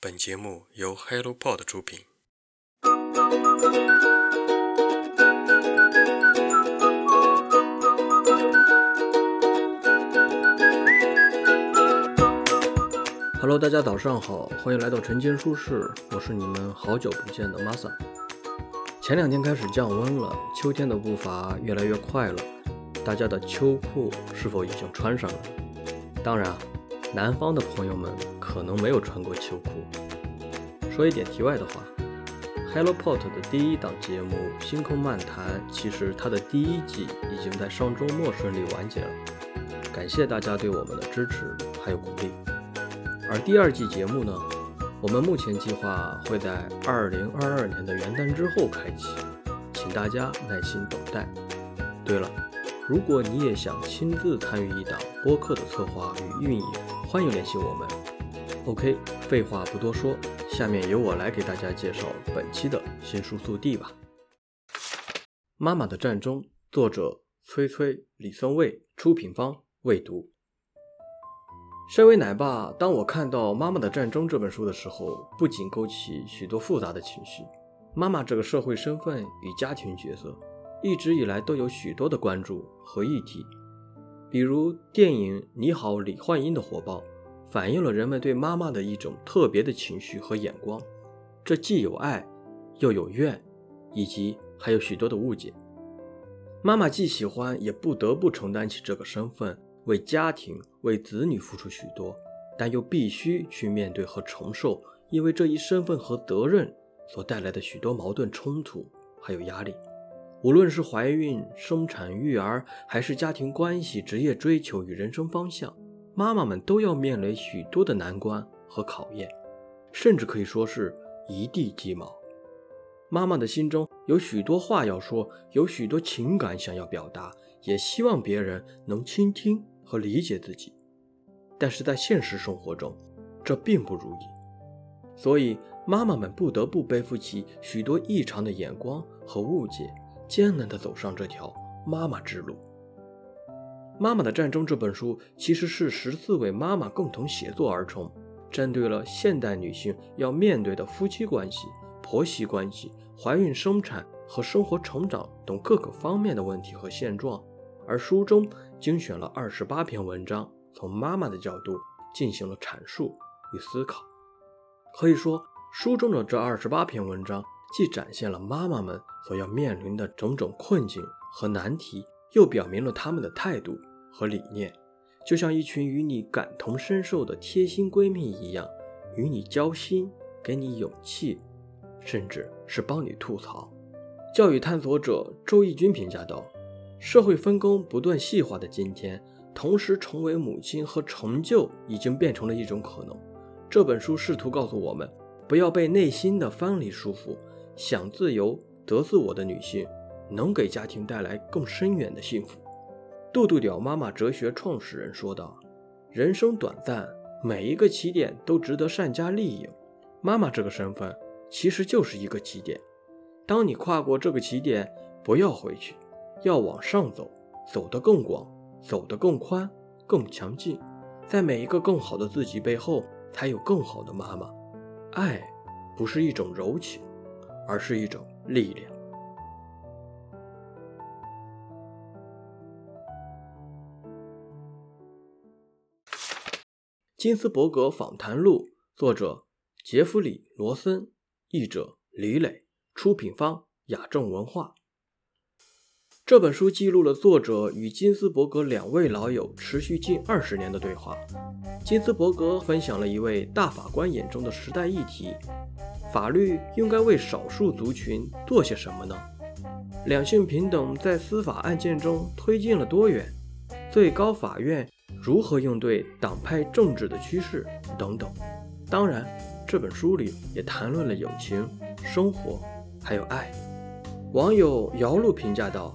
本节目由 HelloPod 出品。Hello，大家早上好，欢迎来到晨间书室，我是你们好久不见的 Masa。前两天开始降温了，秋天的步伐越来越快了，大家的秋裤是否已经穿上了？当然，南方的朋友们可能没有穿过秋裤。说一点题外的话 Hello Pot 的第一档节目《星空漫谈》，其实它的第一季已经在上周末顺利完结了。感谢大家对我们的支持还有鼓励。而第二季节目呢，我们目前计划会在二零二二年的元旦之后开启，请大家耐心等待。对了，如果你也想亲自参与一档播客的策划与运营，欢迎联系我们。OK，废话不多说。下面由我来给大家介绍本期的新书速递吧。《妈妈的战争》，作者崔崔、李松蔚，出品方未读。身为奶爸，当我看到《妈妈的战争》这本书的时候，不仅勾起许多复杂的情绪。妈妈这个社会身份与家庭角色，一直以来都有许多的关注和议题，比如电影《你好，李焕英》的火爆。反映了人们对妈妈的一种特别的情绪和眼光，这既有爱，又有怨，以及还有许多的误解。妈妈既喜欢，也不得不承担起这个身份，为家庭、为子女付出许多，但又必须去面对和承受，因为这一身份和责任所带来的许多矛盾冲突，还有压力。无论是怀孕、生产、育儿，还是家庭关系、职业追求与人生方向。妈妈们都要面临许多的难关和考验，甚至可以说是一地鸡毛。妈妈的心中有许多话要说，有许多情感想要表达，也希望别人能倾听和理解自己。但是在现实生活中，这并不如意，所以妈妈们不得不背负起许多异常的眼光和误解，艰难地走上这条妈妈之路。《妈妈的战争》这本书其实是十四位妈妈共同写作而成，针对了现代女性要面对的夫妻关系、婆媳关系、怀孕生产和生活成长等各个方面的问题和现状。而书中精选了二十八篇文章，从妈妈的角度进行了阐述与思考。可以说，书中的这二十八篇文章既展现了妈妈们所要面临的种种困境和难题，又表明了他们的态度。和理念，就像一群与你感同身受的贴心闺蜜一样，与你交心，给你勇气，甚至是帮你吐槽。教育探索者周轶君评价道：“社会分工不断细化的今天，同时成为母亲和成就已经变成了一种可能。”这本书试图告诉我们，不要被内心的藩篱束缚，想自由、得自我的女性，能给家庭带来更深远的幸福。杜杜屌妈妈哲学创始人说道：“人生短暂，每一个起点都值得善加利用。妈妈这个身份其实就是一个起点。当你跨过这个起点，不要回去，要往上走，走得更广，走得更宽，更强劲。在每一个更好的自己背后，才有更好的妈妈。爱不是一种柔情，而是一种力量。”金斯伯格访谈录，作者杰弗里·罗森，译者李磊，出品方雅正文化。这本书记录了作者与金斯伯格两位老友持续近二十年的对话。金斯伯格分享了一位大法官眼中的时代议题：法律应该为少数族群做些什么呢？两性平等在司法案件中推进了多远？最高法院。如何应对党派政治的趋势等等，当然，这本书里也谈论了友情、生活，还有爱。网友姚璐评价道：“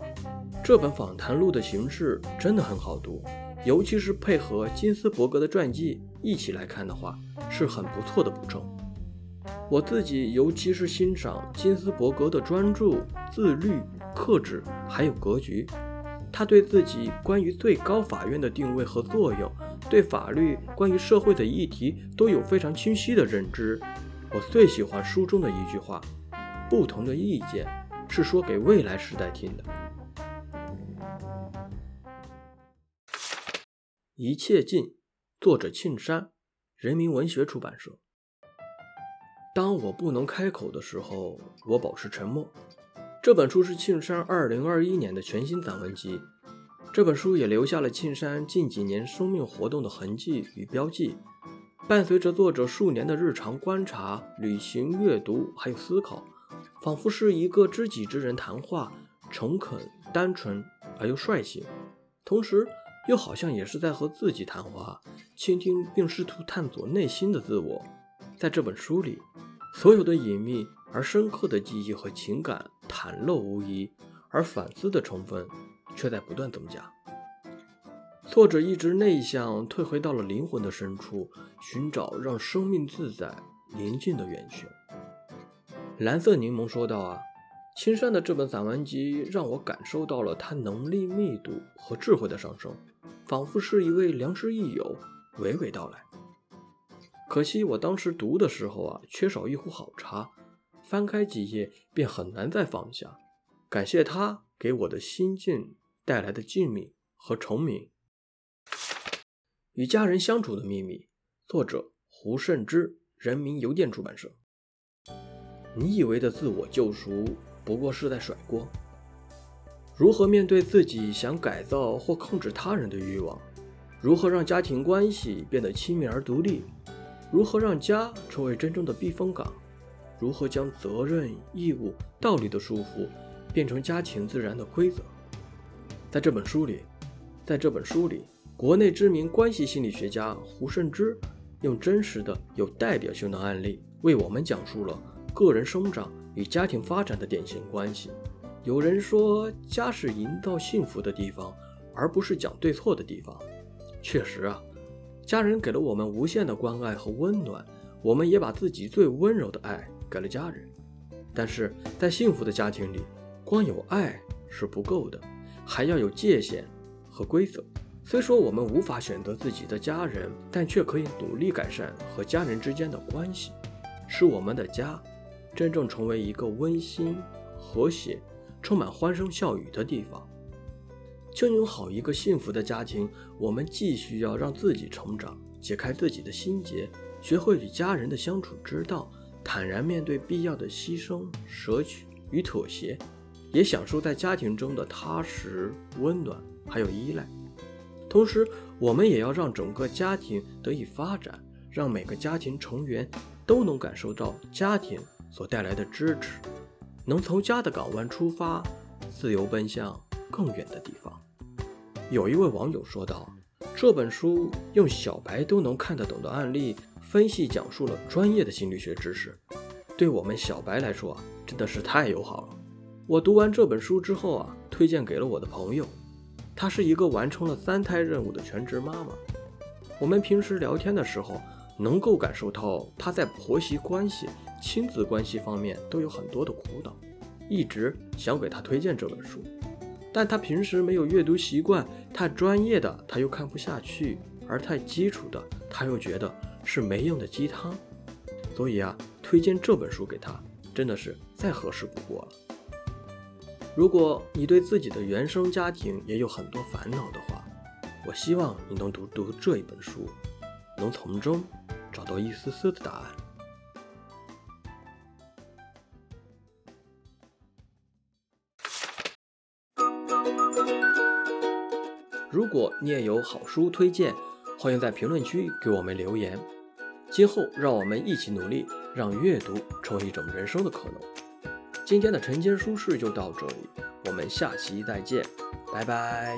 这本访谈录的形式真的很好读，尤其是配合金斯伯格的传记一起来看的话，是很不错的补充。我自己尤其是欣赏金斯伯格的专注、自律、克制，还有格局。”他对自己关于最高法院的定位和作用，对法律、关于社会的议题都有非常清晰的认知。我最喜欢书中的一句话：“不同的意见是说给未来时代听的。”一切尽，作者庆山，人民文学出版社。当我不能开口的时候，我保持沉默。这本书是庆山二零二一年的全新散文集。这本书也留下了庆山近几年生命活动的痕迹与标记，伴随着作者数年的日常观察、旅行、阅读，还有思考，仿佛是一个知己之人谈话，诚恳、单纯而又率性，同时又好像也是在和自己谈话，倾听并试图探索内心的自我。在这本书里，所有的隐秘而深刻的记忆和情感袒露无遗，而反思的成分。却在不断增加。作者一直内向，退回到了灵魂的深处，寻找让生命自在、宁静的源泉。蓝色柠檬说道：“啊，青山的这本散文集让我感受到了他能力密度和智慧的上升，仿佛是一位良师益友娓娓道来。可惜我当时读的时候啊，缺少一壶好茶，翻开几页便很难再放下。感谢他给我的心境。”带来的静谧和重明，与家人相处的秘密。作者胡慎之，人民邮电出版社。你以为的自我救赎，不过是在甩锅。如何面对自己想改造或控制他人的欲望？如何让家庭关系变得亲密而独立？如何让家成为真正的避风港？如何将责任、义务、道理的束缚变成家庭自然的规则？在这本书里，在这本书里，国内知名关系心理学家胡慎之用真实的、有代表性的案例，为我们讲述了个人生长与家庭发展的典型关系。有人说，家是营造幸福的地方，而不是讲对错的地方。确实啊，家人给了我们无限的关爱和温暖，我们也把自己最温柔的爱给了家人。但是在幸福的家庭里，光有爱是不够的。还要有界限和规则。虽说我们无法选择自己的家人，但却可以努力改善和家人之间的关系，使我们的家真正成为一个温馨、和谐、充满欢声笑语的地方。经营好一个幸福的家庭，我们既需要让自己成长，解开自己的心结，学会与家人的相处之道，坦然面对必要的牺牲、舍取与妥协。也享受在家庭中的踏实、温暖，还有依赖。同时，我们也要让整个家庭得以发展，让每个家庭成员都能感受到家庭所带来的支持，能从家的港湾出发，自由奔向更远的地方。有一位网友说道：“这本书用小白都能看得懂的案例分析讲述了专业的心理学知识，对我们小白来说啊真的是太友好了。”我读完这本书之后啊，推荐给了我的朋友。她是一个完成了三胎任务的全职妈妈。我们平时聊天的时候，能够感受到她在婆媳关系、亲子关系方面都有很多的苦恼。一直想给她推荐这本书，但她平时没有阅读习惯，太专业的她又看不下去，而太基础的他又觉得是没用的鸡汤。所以啊，推荐这本书给他，真的是再合适不过了。如果你对自己的原生家庭也有很多烦恼的话，我希望你能读读这一本书，能从中找到一丝丝的答案。如果你也有好书推荐，欢迎在评论区给我们留言。今后让我们一起努力，让阅读成为一种人生的可能。今天的晨间书事就到这里，我们下期再见，拜拜。